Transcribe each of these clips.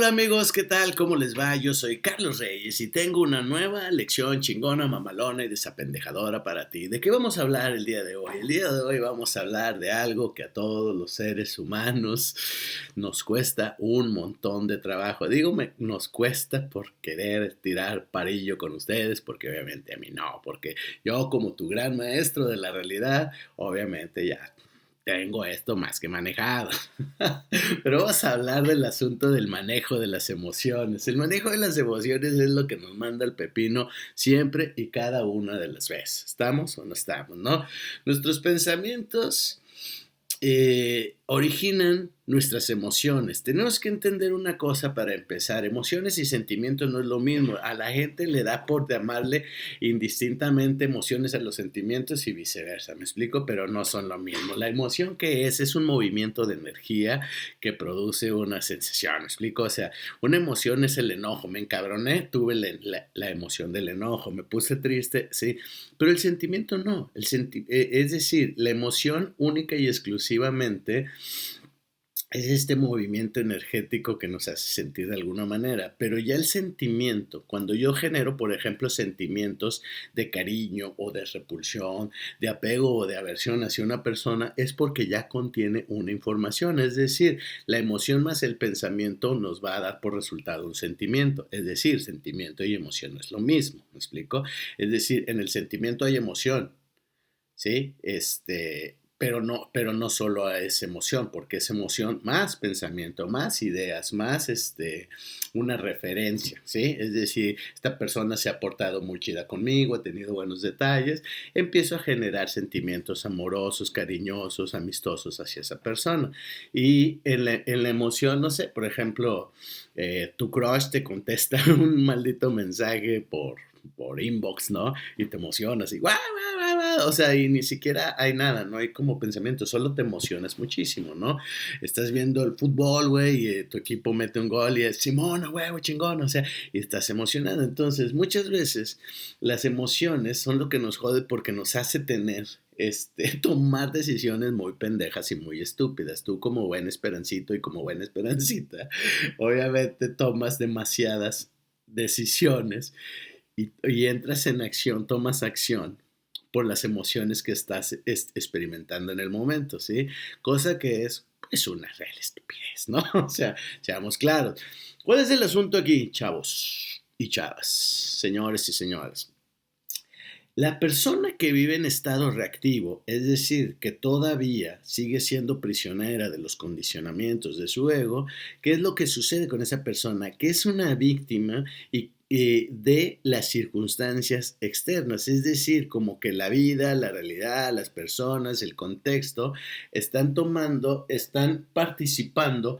Hola amigos, ¿qué tal? ¿Cómo les va? Yo soy Carlos Reyes y tengo una nueva lección chingona, mamalona y desapendejadora para ti. ¿De qué vamos a hablar el día de hoy? El día de hoy vamos a hablar de algo que a todos los seres humanos nos cuesta un montón de trabajo. Digo, nos cuesta por querer tirar parillo con ustedes, porque obviamente a mí no, porque yo como tu gran maestro de la realidad, obviamente ya tengo esto más que manejado. Pero vamos a hablar del asunto del manejo de las emociones. El manejo de las emociones es lo que nos manda el pepino siempre y cada una de las veces. ¿Estamos o no estamos? ¿No? Nuestros pensamientos eh, originan nuestras emociones. Tenemos que entender una cosa para empezar. Emociones y sentimientos no es lo mismo. A la gente le da por llamarle indistintamente emociones a los sentimientos y viceversa. Me explico, pero no son lo mismo. La emoción que es es un movimiento de energía que produce una sensación. ¿Me explico? O sea, una emoción es el enojo. Me encabroné, tuve la, emoción del enojo. Me puse triste, sí. Pero el sentimiento no. El eh, es decir, la emoción única y es este movimiento energético que nos hace sentir de alguna manera, pero ya el sentimiento, cuando yo genero, por ejemplo, sentimientos de cariño o de repulsión, de apego o de aversión hacia una persona, es porque ya contiene una información, es decir, la emoción más el pensamiento nos va a dar por resultado un sentimiento, es decir, sentimiento y emoción es lo mismo, ¿me explico? Es decir, en el sentimiento hay emoción, ¿sí? Este, pero no, pero no solo a esa emoción, porque es emoción más pensamiento, más ideas, más este, una referencia, ¿sí? Es decir, esta persona se ha portado muy chida conmigo, ha tenido buenos detalles, empiezo a generar sentimientos amorosos, cariñosos, amistosos hacia esa persona. Y en la, emoción, no sé, por ejemplo, eh, tu crush te contesta un maldito mensaje por por inbox, ¿no? Y te emocionas y guau, o sea, y ni siquiera hay nada, no hay como pensamiento, solo te emocionas muchísimo, ¿no? Estás viendo el fútbol, güey, y eh, tu equipo mete un gol y es Simona, güey, chingón, o sea, y estás emocionado. Entonces, muchas veces las emociones son lo que nos jode porque nos hace tener este, tomar decisiones muy pendejas y muy estúpidas. Tú como buen esperancito y como buena esperancita, obviamente tomas demasiadas decisiones y, entras en acción, tomas acción por las emociones que estás experimentando en el momento, ¿sí? Cosa que es, es una real estupidez, ¿no? O sea, seamos claros. ¿Cuál es el asunto aquí, chavos y chavas, señores y señoras? La persona que vive en estado reactivo, es decir, que todavía sigue siendo prisionera de los condicionamientos de su ego, ¿qué es lo que sucede con esa persona? Que es una víctima y eh, de las circunstancias externas, es decir, como que la vida, la realidad, las personas, el contexto, están tomando, están participando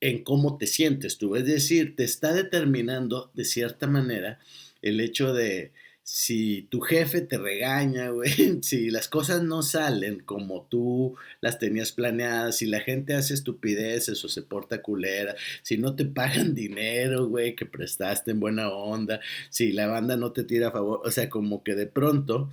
en cómo te sientes tú, es decir, te está determinando de cierta manera el hecho de, si tu jefe te regaña, güey, si las cosas no salen como tú las tenías planeadas, si la gente hace estupideces o se porta culera, si no te pagan dinero, güey, que prestaste en buena onda, si la banda no te tira a favor, o sea, como que de pronto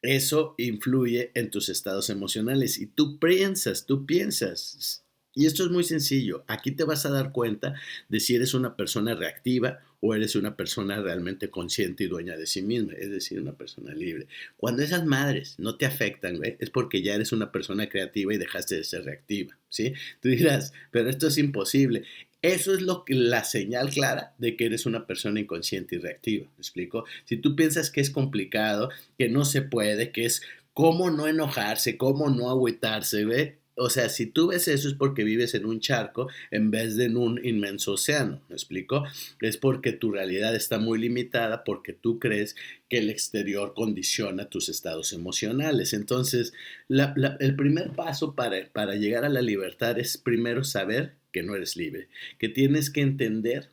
eso influye en tus estados emocionales y tú piensas, tú piensas, y esto es muy sencillo. Aquí te vas a dar cuenta de si eres una persona reactiva o eres una persona realmente consciente y dueña de sí misma, es decir, una persona libre. Cuando esas madres no te afectan, es porque ya eres una persona creativa y dejaste de ser reactiva, ¿sí? Tú dirás, pero esto es imposible. Eso es lo que, la señal clara de que eres una persona inconsciente y reactiva, ¿me explico? Si tú piensas que es complicado, que no se puede, que es cómo no enojarse, cómo no agüitarse, ¿ve? O sea, si tú ves eso es porque vives en un charco en vez de en un inmenso océano, ¿me explico? Es porque tu realidad está muy limitada porque tú crees que el exterior condiciona tus estados emocionales. Entonces, el primer paso para, para llegar a la libertad es primero saber que no eres libre, que tienes que entender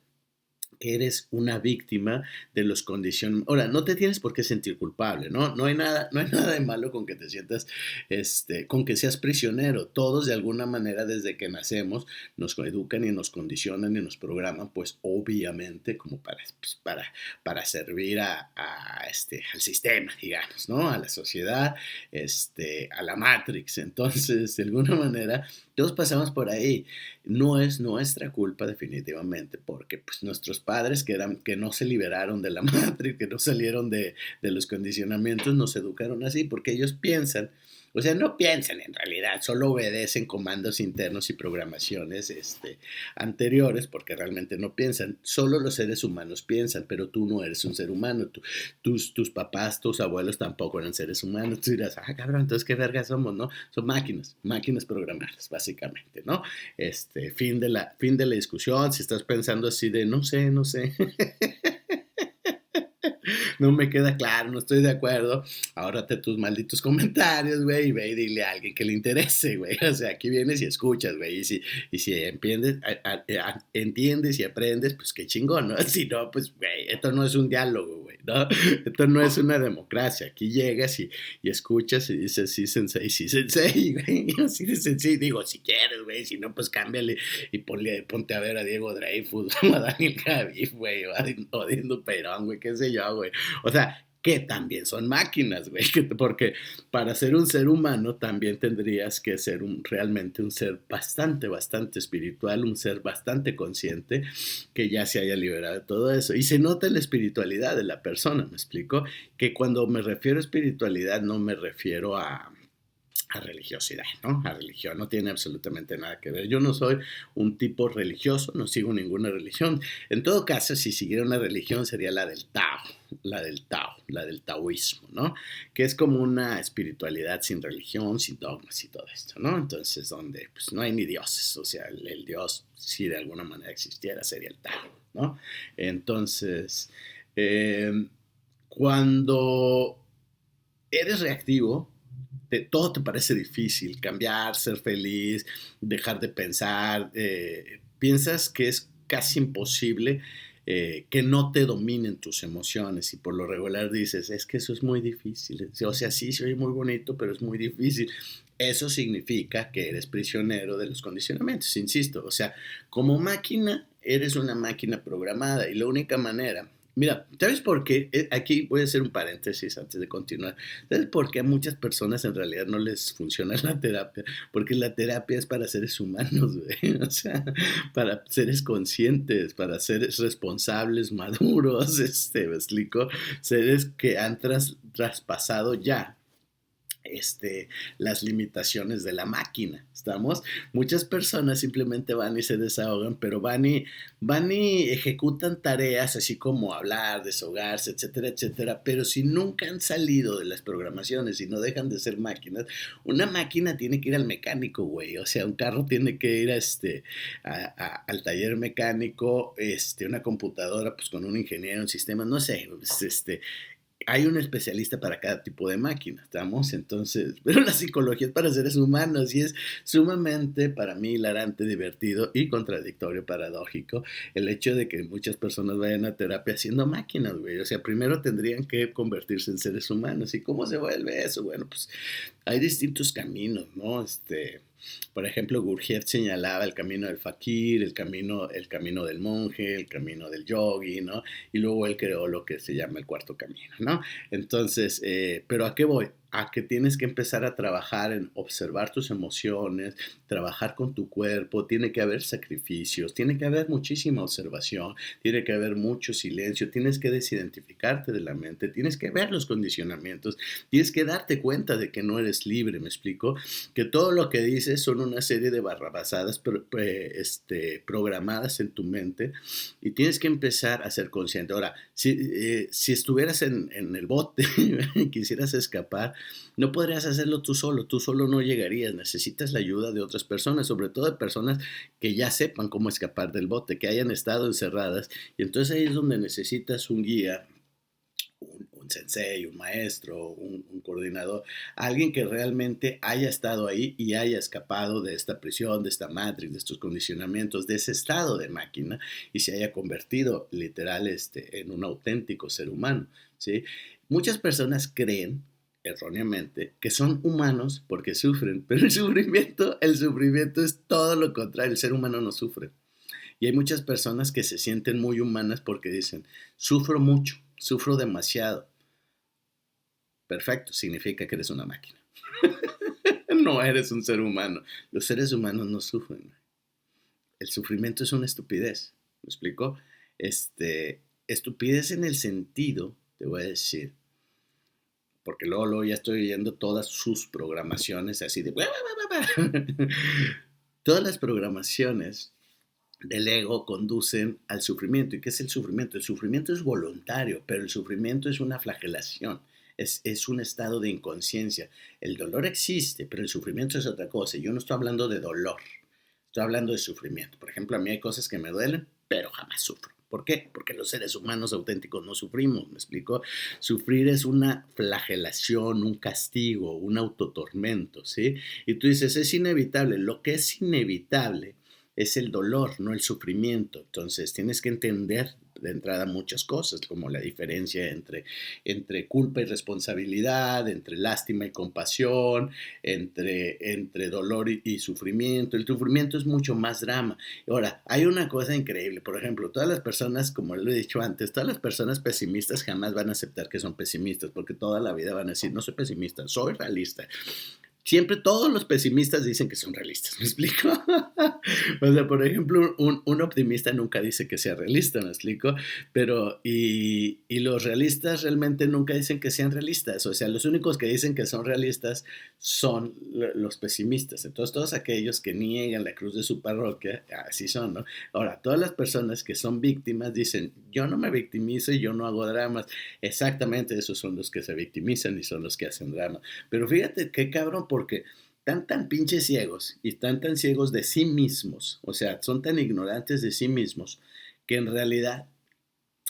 que eres una víctima de los condiciones. Ahora, no te tienes por qué sentir culpable, ¿no? No hay nada, no hay nada de malo con que te sientas, este, con que seas prisionero. Todos de alguna manera desde que nacemos nos educan y nos condicionan y nos programan, pues obviamente como para, pues, para, para servir a, este, al sistema, digamos, ¿no? A la sociedad, este, a la Matrix. Entonces, de alguna manera, todos pasamos por ahí. No es nuestra culpa definitivamente, porque pues nuestros padres que, eran, que no se liberaron de la matriz, que no salieron de, de los condicionamientos, nos educaron así, porque ellos piensan o sea, no piensan en realidad, solo obedecen comandos internos y programaciones este, anteriores porque realmente no piensan. Solo los seres humanos piensan, pero tú no eres un ser humano. tus, tus papás, tus abuelos tampoco eran seres humanos. Tú dirás, ah, cabrón, entonces qué verga somos, ¿no? Son máquinas, máquinas programadas, básicamente, ¿no? Este, fin de la, fin de la discusión. Si estás pensando así de, no sé, no sé. no me queda claro, no estoy de acuerdo, ahórrate tus malditos comentarios, güey, y ve y dile a alguien que le interese, güey. O sea, aquí vienes y escuchas, güey, y si, y si entiendes, entiendes y aprendes, pues qué chingón, ¿no? Si no, pues, güey, esto no es un diálogo, güey, ¿no? Esto no es una democracia. Aquí llegas y, y escuchas y dices, sí, sensei, sí, sensei, güey. Así de sensei, digo, si quieres, güey, si no, pues cámbiale y ponle, ponte a ver a Diego Dreyfus, a Daniel Javid, güey, o a Dindo Perón, güey, qué sé yo, güey. O sea, que también son máquinas, güey, porque para ser un ser humano también tendrías que ser un, realmente un ser bastante, bastante espiritual, un ser bastante consciente que ya se haya liberado de todo eso. Y se nota la espiritualidad de la persona, me explico, que cuando me refiero a espiritualidad no me refiero a a religiosidad, ¿no? A religión, no tiene absolutamente nada que ver. Yo no soy un tipo religioso, no sigo ninguna religión. En todo caso, si siguiera una religión sería la del Tao, la del Tao, la del taoísmo, ¿no? Que es como una espiritualidad sin religión, sin dogmas y todo esto, ¿no? Entonces, donde pues, no hay ni dioses, o sea, el, Dios, si de alguna manera existiera, sería el Tao, ¿no? Entonces, eh, cuando eres reactivo, todo te parece difícil, cambiar, ser feliz, dejar de pensar, eh, piensas que es casi imposible eh, que no te dominen tus emociones y por lo regular dices, es que eso es muy difícil, o sea, sí, soy muy bonito, pero es muy difícil. Eso significa que eres prisionero de los condicionamientos, insisto, o sea, como máquina, eres una máquina programada y la única manera Mira, ¿sabes por qué? Eh, aquí voy a hacer un paréntesis antes de continuar. ¿Sabes por qué a muchas personas en realidad no les funciona la terapia? Porque la terapia es para seres humanos. O sea, para seres conscientes, para seres responsables, maduros, este, me seres que han traspasado ya este, las limitaciones de la máquina. ¿Estamos? Muchas personas simplemente van y se desahogan, pero van y, van y ejecutan tareas así como hablar, deshogarse, etcétera, etcétera. Pero si nunca han salido de las programaciones y no dejan de ser máquinas, una máquina tiene que ir al mecánico, güey. O sea, un carro tiene que ir este, al taller mecánico, este, una computadora, pues con un ingeniero, un sistema, no sé, pues, este, hay un especialista para cada tipo de máquina, ¿estamos? Entonces, pero la psicología es para seres humanos y es sumamente para mí hilarante, divertido y contradictorio, paradójico el hecho de que muchas personas vayan a terapia haciendo máquinas, güey. O sea, primero tendrían que convertirse en seres humanos. ¿Y cómo se vuelve eso? Bueno, pues hay distintos caminos, ¿no? Este, por ejemplo, Gurdjieff señalaba el camino del fakir, el camino, el camino del monje, el camino del yogi, ¿no? Y luego él creó lo que se llama el cuarto camino, ¿no? Entonces, eh, ¿pero a qué voy? A que tienes que empezar a trabajar en observar tus emociones, trabajar con tu cuerpo, tiene que haber sacrificios, tiene que haber muchísima observación, tiene que haber mucho silencio, tienes que desidentificarte de la mente, tienes que ver los condicionamientos, tienes que darte cuenta de que no eres libre, me explico, que todo lo que dices son una serie de barrabasadas este, programadas en tu mente y tienes que empezar a ser consciente. Ahora, si, eh, si estuvieras en, en el bote y quisieras escapar, no podrías hacerlo tú solo, tú solo no llegarías, necesitas la ayuda de otras personas, sobre todo de personas que ya sepan cómo escapar del bote, que hayan estado encerradas, y entonces ahí es donde necesitas un guía, un, sensei, un maestro, un, un, coordinador, alguien que realmente haya estado ahí y haya escapado de esta prisión, de esta matrix, de estos condicionamientos, de ese estado de máquina y se haya convertido literal este, en un auténtico ser humano. ¿sí? Muchas personas creen erróneamente, que son humanos porque sufren, pero el sufrimiento, el sufrimiento es todo lo contrario, el ser humano no sufre. Y hay muchas personas que se sienten muy humanas porque dicen, sufro mucho, sufro demasiado. Perfecto, significa que eres una máquina. no eres un ser humano. Los seres humanos no sufren. el sufrimiento es una estupidez. ¿Me explico? Este, estupidez en el sentido, te voy a decir, porque luego, luego ya estoy oyendo todas sus programaciones así de... todas las programaciones del ego conducen al sufrimiento. ¿Y qué es el sufrimiento? El sufrimiento es voluntario, pero el sufrimiento es una flagelación. Es, es, un estado de inconsciencia. El dolor existe, pero el sufrimiento es otra cosa. Yo no estoy hablando de dolor, estoy hablando de sufrimiento. Por ejemplo, a mí hay cosas que me duelen, pero jamás sufro. ¿Por qué? Porque los seres humanos auténticos no sufrimos, ¿me explico? Sufrir es una flagelación, un castigo, un autotormento, ¿sí? Y tú dices, es inevitable. Lo que es inevitable es el dolor, no el sufrimiento. Entonces tienes que entender de entrada muchas cosas, como la diferencia entre, entre culpa y responsabilidad, entre lástima y compasión, entre, entre dolor y, sufrimiento. El sufrimiento es mucho más drama. Ahora, hay una cosa increíble, por ejemplo, todas las personas, como lo he dicho antes, todas las personas pesimistas jamás van a aceptar que son pesimistas, porque toda la vida van a decir, no soy pesimista, soy realista siempre todos los pesimistas dicen que son realistas, ¿me explico? o sea, por ejemplo, un, un, optimista nunca dice que sea realista, ¿me explico? Pero, y, y, los realistas realmente nunca dicen que sean realistas, o sea, los únicos que dicen que son realistas son los pesimistas, entonces todos aquellos que niegan la cruz de su parroquia, así son, ¿no? Ahora, todas las personas que son víctimas dicen, yo no me victimizo yo no hago dramas, exactamente esos son los que se victimizan y son los que hacen dramas, pero fíjate qué cabrón, porque están tan pinches ciegos y están tan ciegos de sí mismos, o sea, son tan ignorantes de sí mismos, que en realidad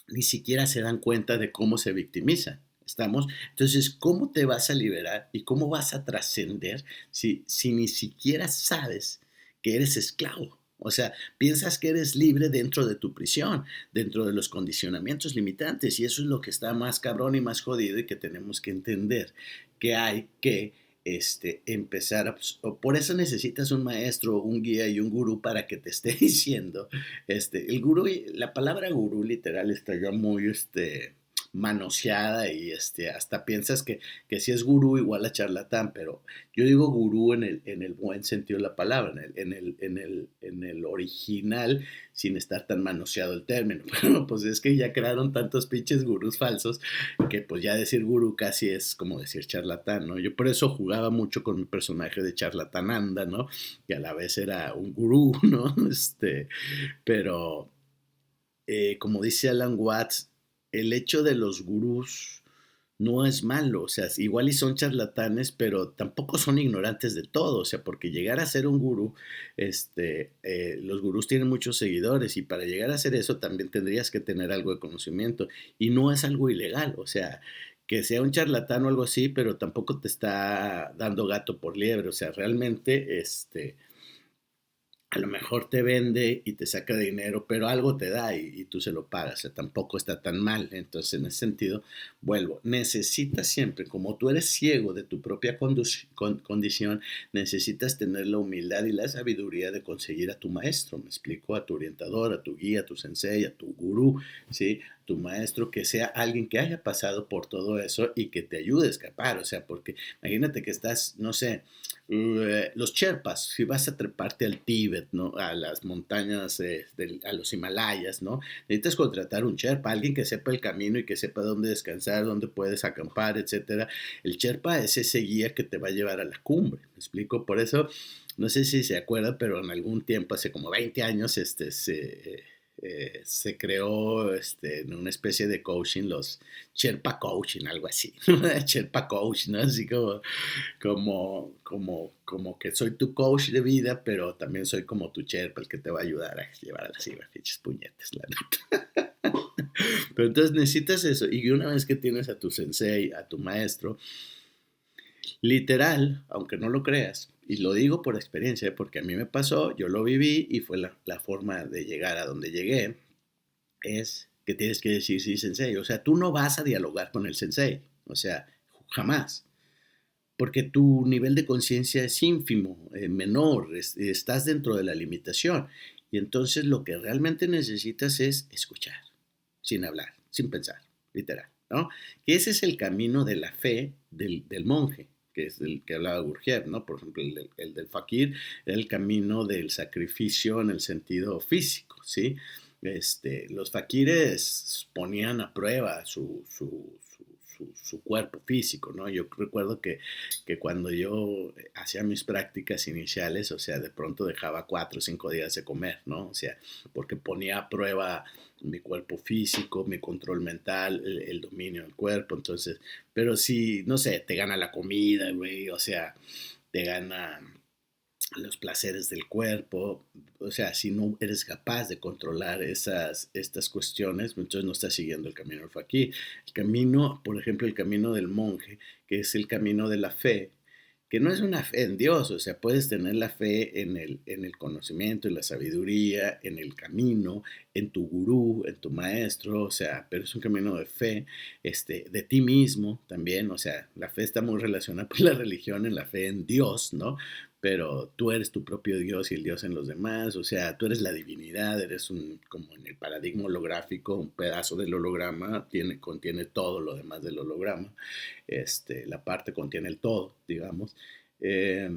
ni siquiera se dan cuenta de cómo se victimizan. ¿Estamos? Entonces, ¿cómo te vas a liberar y cómo vas a trascender si, si ni siquiera sabes que eres esclavo? O sea, piensas que eres libre dentro de tu prisión, dentro de los condicionamientos limitantes, y eso es lo que está más cabrón y más jodido y que tenemos que entender, que hay que este, empezar a, pues, por eso necesitas un maestro, un guía y un gurú para que te esté diciendo, este, el gurú, la palabra gurú literal está ya muy, este, manoseada y este, hasta piensas que, que si es gurú igual a charlatán, pero yo digo gurú en el, en el buen sentido de la palabra, en el, en el, en el, en el original, sin estar tan manoseado el término. Bueno, pues es que ya crearon tantos pinches gurús falsos que pues ya decir gurú casi es como decir charlatán, ¿no? Yo por eso jugaba mucho con mi personaje de charlatananda, ¿no? Que a la vez era un gurú, ¿no? Este, pero... Eh, como dice Alan Watts, el hecho de los gurús no es malo, o sea, igual y son charlatanes, pero tampoco son ignorantes de todo, o sea, porque llegar a ser un gurú, este, eh, los gurús tienen muchos seguidores y para llegar a hacer eso también tendrías que tener algo de conocimiento y no es algo ilegal, o sea, que sea un charlatán o algo así, pero tampoco te está dando gato por liebre, o sea, realmente, este, a lo mejor te vende y te saca dinero, pero algo te da y, tú se lo pagas, o sea, tampoco está tan mal. Entonces, en ese sentido, vuelvo, necesitas siempre, como tú eres ciego de tu propia condición, necesitas tener la humildad y la sabiduría de conseguir a tu maestro, me explico, a tu orientador, a tu guía, a tu sensei, a tu gurú, ¿sí? tu maestro, que sea alguien que haya pasado por todo eso y que te ayude a escapar. O sea, porque imagínate que estás, no sé, los Sherpas, si vas a treparte al Tíbet, ¿no? A las montañas, a los Himalayas, ¿no? Necesitas contratar un Sherpa, alguien que sepa el camino y que sepa dónde descansar, dónde puedes acampar, etcétera. El Sherpa es ese guía que te va a llevar a la cumbre, ¿me explico? Por eso, no sé si se acuerda, pero en algún tiempo, hace como 20 años, este, se eh, se creó este, en una especie de coaching, los Sherpa Coaching, algo así, Sherpa Coach, ¿no? Así como, como, como, como que soy tu coach de vida, pero también soy como tu Sherpa, el que te va a ayudar a llevar a las fichas puñetes, la neta. pero entonces necesitas eso, y una vez que tienes a tu sensei, a tu maestro, literal, aunque no lo creas, y lo digo por experiencia, porque a mí me pasó, yo lo viví y fue la, forma de llegar a donde llegué, es que tienes que decir sí, sensei. O sea, tú no vas a dialogar con el sensei, o sea, jamás. Porque tu nivel de conciencia es ínfimo, eh, menor, estás dentro de la limitación. Y entonces lo que realmente necesitas es escuchar, sin hablar, sin pensar, literal. ¿no? Que ese es el camino de la fe del, del monje que el que hablaba Gurdjieff, ¿no? Por ejemplo, el, del fakir era el camino del sacrificio en el sentido físico, ¿sí? Este, los fakires ponían a prueba su, su, su, cuerpo físico, ¿no? Yo recuerdo que, que, cuando yo hacía mis prácticas iniciales, o sea, de pronto dejaba cuatro o cinco días de comer, ¿no? O sea, porque ponía a prueba mi cuerpo físico, mi control mental, el, dominio del cuerpo, entonces, pero si, no sé, te gana la comida, güey, o sea, te gana los placeres del cuerpo, o sea, si no eres capaz de controlar esas, estas cuestiones, entonces no estás siguiendo el camino del fakir. El camino, por ejemplo, el camino del monje, que es el camino de la fe, que no es una fe en Dios, o sea, puedes tener la fe en el, en el conocimiento, en la sabiduría, en el camino, en tu gurú, en tu maestro, o sea, pero es un camino de fe, este, de ti mismo también, o sea, la fe está muy relacionada con la religión, en la fe en Dios, ¿no? Pero tú eres tu propio Dios y el Dios en los demás, o sea, tú eres la divinidad, eres un, como en el paradigma holográfico, un pedazo del holograma tiene, contiene todo lo demás del holograma, este, la parte contiene el todo, digamos. Eh,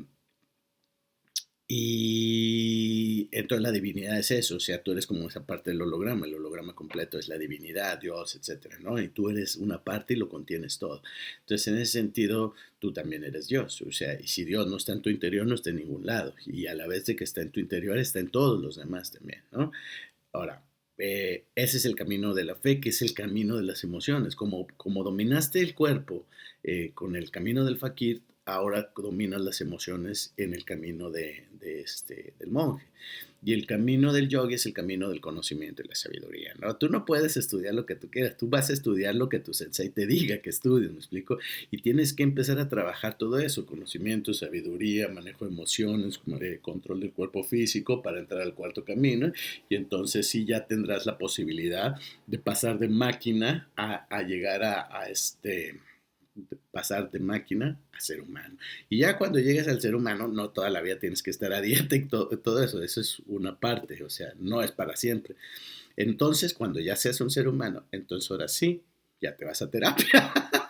y entonces la divinidad es eso, o sea, tú eres como esa parte del holograma, el holograma completo es la divinidad, Dios, etcétera, ¿no? Y tú eres una parte y lo contienes todo. Entonces, en ese sentido, tú también eres Dios, o sea, y si Dios no está en tu interior, no está en ningún lado, y a la vez de que está en tu interior, está en todos los demás también, ¿no? Ahora, eh, ese es el camino de la fe, que es el camino de las emociones. Como, como dominaste el cuerpo eh, con el camino del fakir, ahora dominas las emociones en el camino de, este, del monje. Y el camino del yogi es el camino del conocimiento y la sabiduría. ¿no? Tú no puedes estudiar lo que tú quieras, tú vas a estudiar lo que tu sensei te diga que estudies, ¿me explico? Y tienes que empezar a trabajar todo eso, conocimiento, sabiduría, manejo de emociones, control del cuerpo físico para entrar al cuarto camino. Y entonces sí ya tendrás la posibilidad de pasar de máquina a, llegar a este pasar de máquina a ser humano. Y ya cuando llegues al ser humano, no toda la vida tienes que estar a dieta y todo, todo eso, eso es una parte, o sea, no es para siempre. Entonces, cuando ya seas un ser humano, entonces ahora sí, ya te vas a terapia.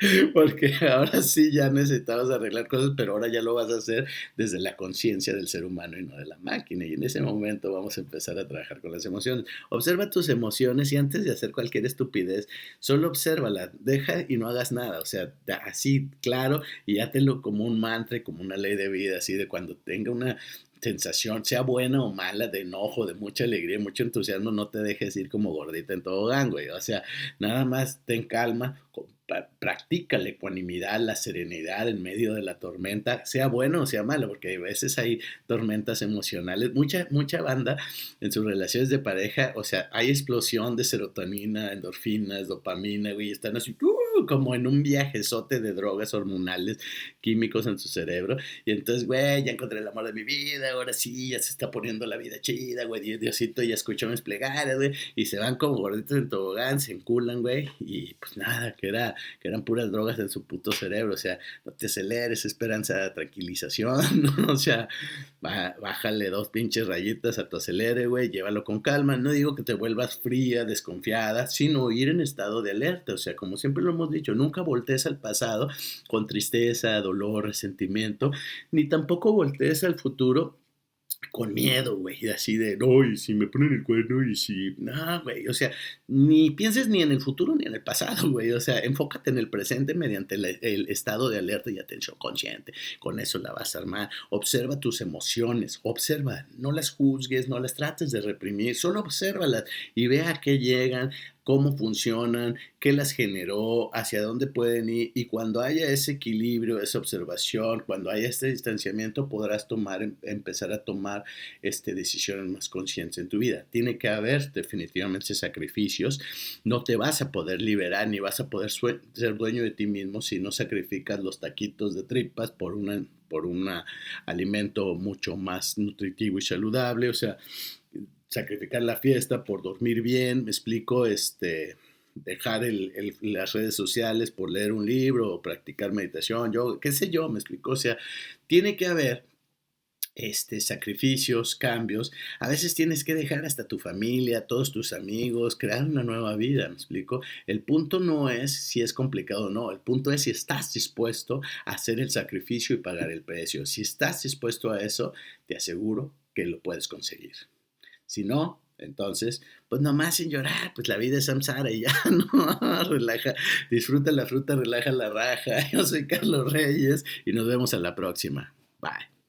porque ahora sí ya necesitabas arreglar cosas, pero ahora ya lo vas a hacer desde la conciencia del ser humano y no de la máquina. Y en ese momento vamos a empezar a trabajar con las emociones. Observa tus emociones y antes de hacer cualquier estupidez, solo obsérvala, deja y no hagas nada. O sea, así claro y hátelo como un mantra, como una ley de vida, así de cuando tenga una sensación, sea buena o mala, de enojo, de mucha alegría, mucho entusiasmo, no te dejes ir como gordita en todo gang, güey. O sea, nada más ten calma, practica la ecuanimidad, la serenidad en medio de la tormenta, sea bueno o sea malo, porque a veces hay tormentas emocionales. Mucha, mucha banda en sus relaciones de pareja, o sea, hay explosión de serotonina, endorfinas, dopamina, güey, están así, uh, como en un viajezote de drogas hormonales, químicos en su cerebro. Y entonces, güey, ya encontré el amor de mi vida, ahora sí, ya se está poniendo la vida chida, güey, Diosito ya escuchó mis plegarias, güey, y se van como gorditos en tobogán, se enculan, güey, y pues nada, que era que eran puras drogas en su puto cerebro, o sea, no te aceleres, esperanza tranquilización, ¿no? o sea, bájale dos pinches rayitas a tu acelere, güey, llévalo con calma, no digo que te vuelvas fría, desconfiada, sino ir en estado de alerta, o sea, como siempre lo hemos dicho, nunca voltees al pasado con tristeza, dolor, resentimiento, ni tampoco voltees al futuro con miedo, güey, así de, no, y si me ponen el cuerno y si, no, güey, o sea, ni pienses ni en el futuro ni en el pasado, güey, o sea, enfócate en el presente mediante el, estado de alerta y atención consciente, con eso la vas a armar, observa tus emociones, observa, no las juzgues, no las trates de reprimir, solo obsérvalas y vea a qué llegan, cómo funcionan, qué las generó, hacia dónde pueden ir y cuando haya ese equilibrio, esa observación, cuando haya este distanciamiento podrás tomar, em, empezar a tomar este, decisiones más conscientes en tu vida. Tiene que haber definitivamente sacrificios, no te vas a poder liberar ni vas a poder ser dueño de ti mismo si no sacrificas los taquitos de tripas por una por un alimento mucho más nutritivo y saludable, o sea, sacrificar la fiesta por dormir bien, me explico, este, dejar las redes sociales por leer un libro o practicar meditación, yo, qué sé yo, me explico, o sea, tiene que haber este, sacrificios, cambios. A veces tienes que dejar hasta tu familia, todos tus amigos, crear una nueva vida, ¿me explico? El punto no es si es complicado o no, el punto es si estás dispuesto a hacer el sacrificio y pagar el precio. Si estás dispuesto a eso, te aseguro que lo puedes conseguir. Si no, entonces, pues nomás sin llorar, pues la vida es samsara y ya, no, relaja, disfruta la fruta, relaja la raja. Yo soy Carlos Reyes y nos vemos a la próxima. Bye.